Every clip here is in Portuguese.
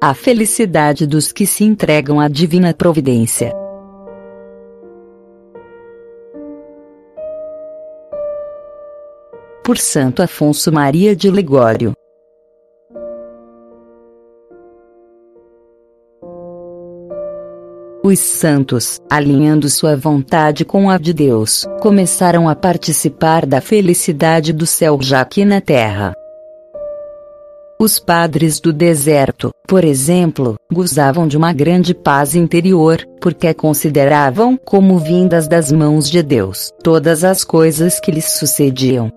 a felicidade dos que se entregam à divina providência. Por Santo Afonso Maria de Ligório. Os santos, alinhando sua vontade com a de Deus, começaram a participar da felicidade do céu já aqui na terra. Os padres do deserto, por exemplo, gozavam de uma grande paz interior, porque consideravam como vindas das mãos de Deus todas as coisas que lhes sucediam.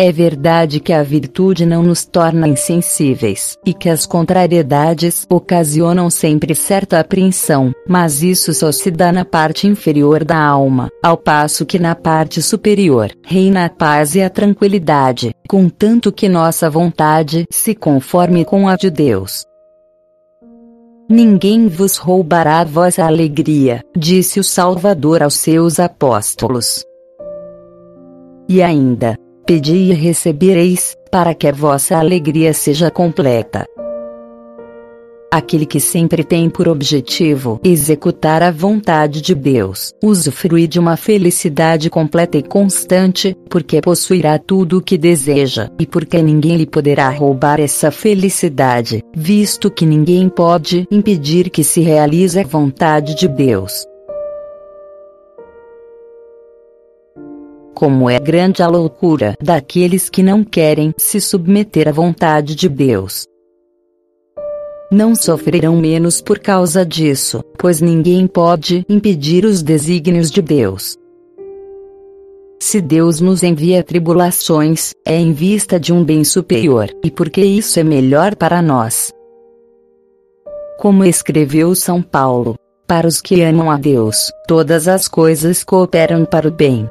É verdade que a virtude não nos torna insensíveis, e que as contrariedades ocasionam sempre certa apreensão, mas isso só se dá na parte inferior da alma, ao passo que na parte superior reina a paz e a tranquilidade, contanto que nossa vontade se conforme com a de Deus. Ninguém vos roubará a vossa alegria, disse o Salvador aos seus apóstolos. E ainda, Pedi e recebereis, para que a vossa alegria seja completa. Aquele que sempre tem por objetivo executar a vontade de Deus, usufruir de uma felicidade completa e constante, porque possuirá tudo o que deseja, e porque ninguém lhe poderá roubar essa felicidade, visto que ninguém pode impedir que se realize a vontade de Deus. Como é grande a loucura daqueles que não querem se submeter à vontade de Deus. Não sofrerão menos por causa disso, pois ninguém pode impedir os desígnios de Deus. Se Deus nos envia tribulações, é em vista de um bem superior, e porque isso é melhor para nós. Como escreveu São Paulo: Para os que amam a Deus, todas as coisas cooperam para o bem.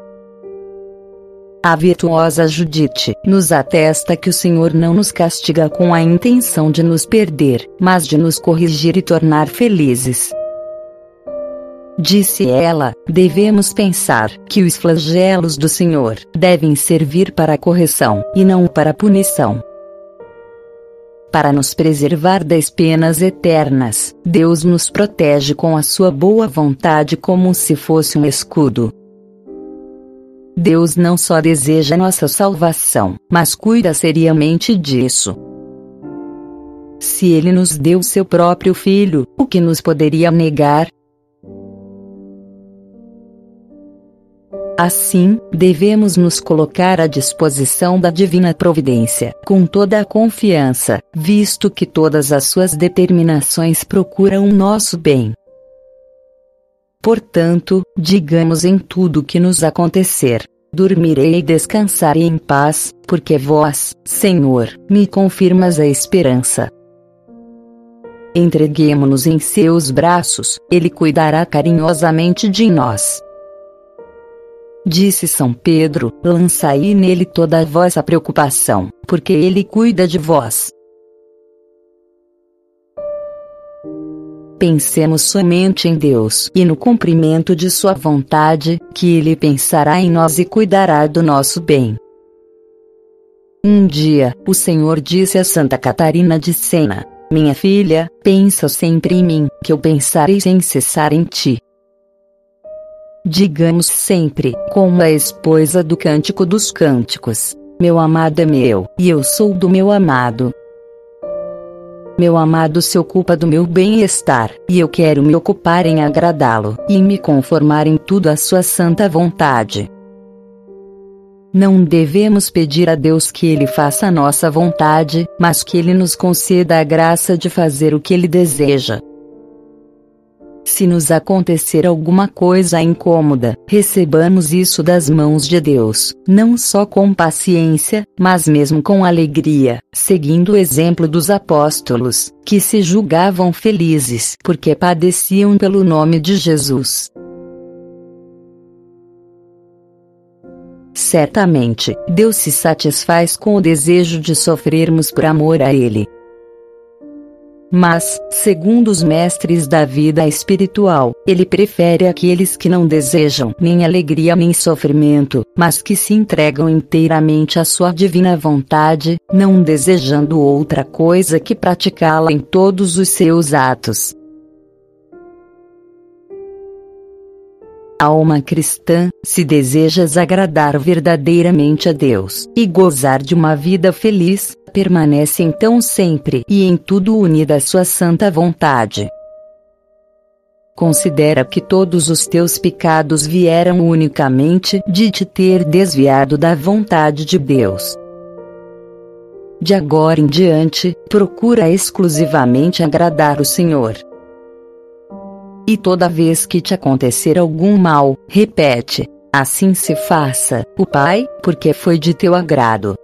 A virtuosa Judite nos atesta que o Senhor não nos castiga com a intenção de nos perder, mas de nos corrigir e tornar felizes. Disse ela: devemos pensar que os flagelos do Senhor devem servir para correção e não para punição. Para nos preservar das penas eternas, Deus nos protege com a sua boa vontade como se fosse um escudo. Deus não só deseja nossa salvação, mas cuida seriamente disso. Se Ele nos deu seu próprio Filho, o que nos poderia negar? Assim, devemos nos colocar à disposição da divina providência, com toda a confiança, visto que todas as suas determinações procuram o nosso bem. Portanto, digamos em tudo que nos acontecer: dormirei e descansarei em paz, porque vós, Senhor, me confirmas a esperança. Entreguemo-nos em seus braços, ele cuidará carinhosamente de nós. Disse São Pedro: lançai nele toda a vossa preocupação, porque ele cuida de vós. Pensemos somente em Deus e no cumprimento de Sua vontade, que Ele pensará em nós e cuidará do nosso bem. Um dia, o Senhor disse a Santa Catarina de Sena: Minha filha, pensa sempre em mim, que eu pensarei sem cessar em ti. Digamos sempre, como a esposa do Cântico dos Cânticos: Meu amado é meu, e eu sou do meu amado. Meu amado se ocupa do meu bem-estar, e eu quero me ocupar em agradá-lo, e me conformar em tudo à sua santa vontade. Não devemos pedir a Deus que Ele faça a nossa vontade, mas que Ele nos conceda a graça de fazer o que Ele deseja. Se nos acontecer alguma coisa incômoda, recebamos isso das mãos de Deus, não só com paciência, mas mesmo com alegria, seguindo o exemplo dos apóstolos, que se julgavam felizes porque padeciam pelo nome de Jesus. Certamente, Deus se satisfaz com o desejo de sofrermos por amor a Ele. Mas, segundo os mestres da vida espiritual, ele prefere aqueles que não desejam nem alegria nem sofrimento, mas que se entregam inteiramente à sua divina vontade, não desejando outra coisa que praticá-la em todos os seus atos. alma cristã, se desejas agradar verdadeiramente a Deus e gozar de uma vida feliz, permanece então sempre e em tudo unida à sua santa vontade. Considera que todos os teus pecados vieram unicamente de te ter desviado da vontade de Deus. De agora em diante, procura exclusivamente agradar o Senhor. E toda vez que te acontecer algum mal, repete: Assim se faça, o Pai, porque foi de teu agrado.